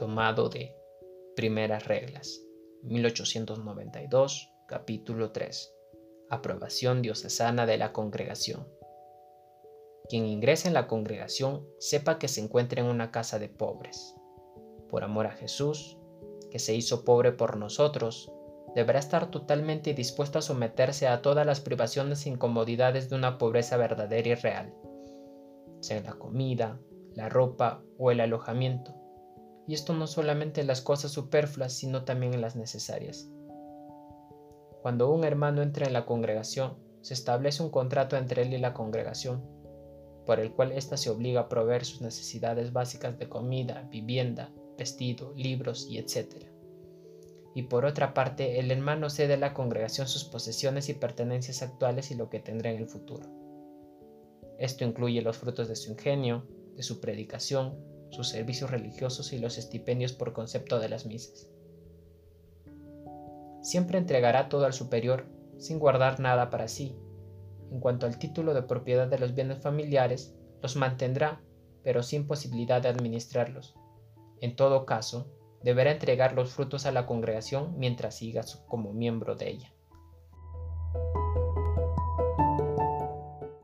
tomado de Primeras Reglas, 1892, capítulo 3. Aprobación diocesana de la congregación. Quien ingrese en la congregación sepa que se encuentra en una casa de pobres. Por amor a Jesús, que se hizo pobre por nosotros, deberá estar totalmente dispuesto a someterse a todas las privaciones e incomodidades de una pobreza verdadera y real, sea la comida, la ropa o el alojamiento. Y esto no solamente en las cosas superfluas, sino también en las necesarias. Cuando un hermano entra en la congregación, se establece un contrato entre él y la congregación, por el cual ésta se obliga a proveer sus necesidades básicas de comida, vivienda, vestido, libros y etc y por otra parte el hermano cede a la congregación sus posesiones y pertenencias actuales y lo que tendrá en el futuro. Esto incluye los frutos de su ingenio, de su predicación, sus servicios religiosos y los estipendios por concepto de las misas. Siempre entregará todo al superior sin guardar nada para sí. En cuanto al título de propiedad de los bienes familiares, los mantendrá, pero sin posibilidad de administrarlos. En todo caso, deberá entregar los frutos a la congregación mientras siga como miembro de ella.